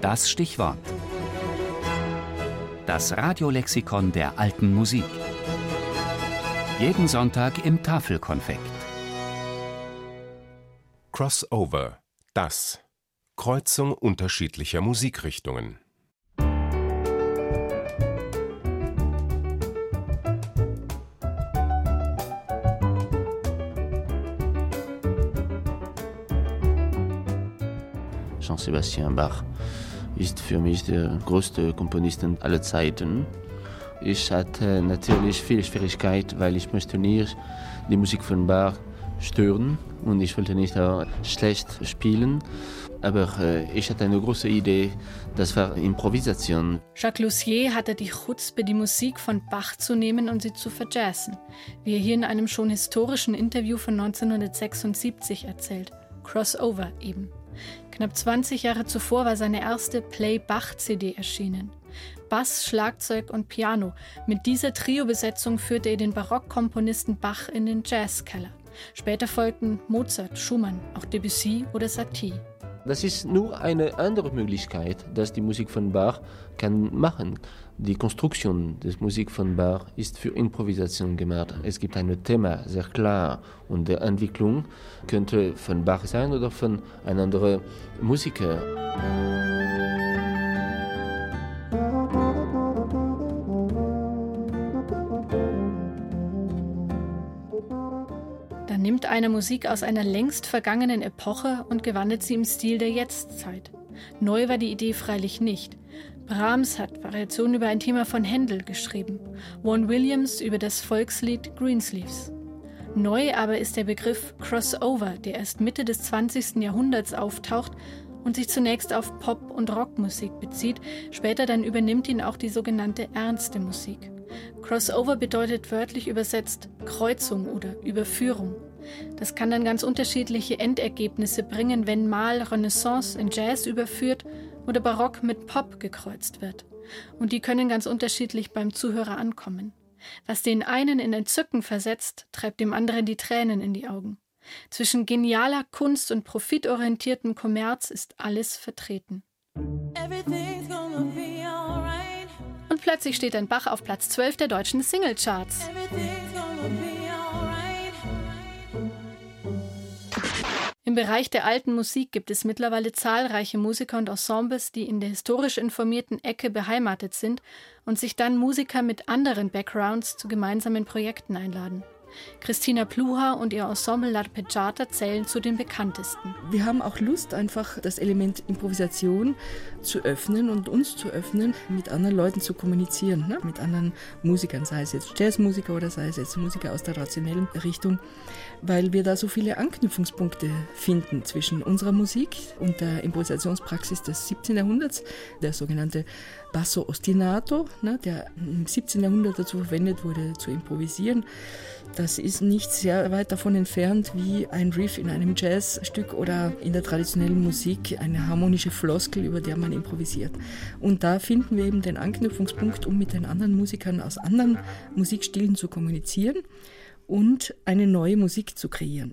Das Stichwort. Das Radiolexikon der alten Musik. Jeden Sonntag im Tafelkonfekt. Crossover. Das. Kreuzung unterschiedlicher Musikrichtungen. Jean-Sébastien Bach ist für mich der größte Komponist aller Zeiten. Ich hatte natürlich viel Schwierigkeit, weil ich möchte nicht die Musik von Bach stören und ich wollte nicht auch schlecht spielen. Aber äh, ich hatte eine große Idee, das war Improvisation. Jacques Lussier hatte die Chutzpe, die Musik von Bach zu nehmen und sie zu verjazzen, wie er hier in einem schon historischen Interview von 1976 erzählt. Crossover eben. Knapp 20 Jahre zuvor war seine erste Play-Bach-CD erschienen. Bass, Schlagzeug und Piano. Mit dieser Trio-Besetzung führte er den Barockkomponisten Bach in den Jazzkeller. Später folgten Mozart, Schumann, auch Debussy oder Satie. Das ist nur eine andere Möglichkeit, dass die Musik von Bach kann machen. Die Konstruktion der Musik von Bach ist für Improvisation gemacht. Es gibt ein Thema, sehr klar, und die Entwicklung könnte von Bach sein oder von einem anderen Musiker. Nimmt eine Musik aus einer längst vergangenen Epoche und gewandelt sie im Stil der Jetztzeit. Neu war die Idee freilich nicht. Brahms hat Variationen über ein Thema von Händel geschrieben, Vaughan Williams über das Volkslied Greensleeves. Neu aber ist der Begriff Crossover, der erst Mitte des 20. Jahrhunderts auftaucht und sich zunächst auf Pop- und Rockmusik bezieht, später dann übernimmt ihn auch die sogenannte ernste Musik. Crossover bedeutet wörtlich übersetzt Kreuzung oder Überführung. Das kann dann ganz unterschiedliche Endergebnisse bringen, wenn mal Renaissance in Jazz überführt oder Barock mit Pop gekreuzt wird. Und die können ganz unterschiedlich beim Zuhörer ankommen. Was den einen in Entzücken versetzt, treibt dem anderen die Tränen in die Augen. Zwischen genialer Kunst und profitorientiertem Kommerz ist alles vertreten. Und plötzlich steht ein Bach auf Platz 12 der deutschen Singlecharts. Im Bereich der alten Musik gibt es mittlerweile zahlreiche Musiker und Ensembles, die in der historisch informierten Ecke beheimatet sind und sich dann Musiker mit anderen Backgrounds zu gemeinsamen Projekten einladen. Christina Pluha und ihr Ensemble L'Arpeggiata zählen zu den bekanntesten. Wir haben auch Lust, einfach das Element Improvisation zu öffnen und uns zu öffnen, mit anderen Leuten zu kommunizieren, ne? mit anderen Musikern, sei es jetzt Jazzmusiker oder sei es jetzt Musiker aus der rationellen Richtung, weil wir da so viele Anknüpfungspunkte finden zwischen unserer Musik und der Improvisationspraxis des 17. Jahrhunderts, der sogenannte Basso ostinato, ne, der im 17. Jahrhundert dazu verwendet wurde, zu improvisieren. Das ist nicht sehr weit davon entfernt wie ein Riff in einem Jazzstück oder in der traditionellen Musik eine harmonische Floskel, über der man improvisiert. Und da finden wir eben den Anknüpfungspunkt, um mit den anderen Musikern aus anderen Musikstilen zu kommunizieren und eine neue Musik zu kreieren.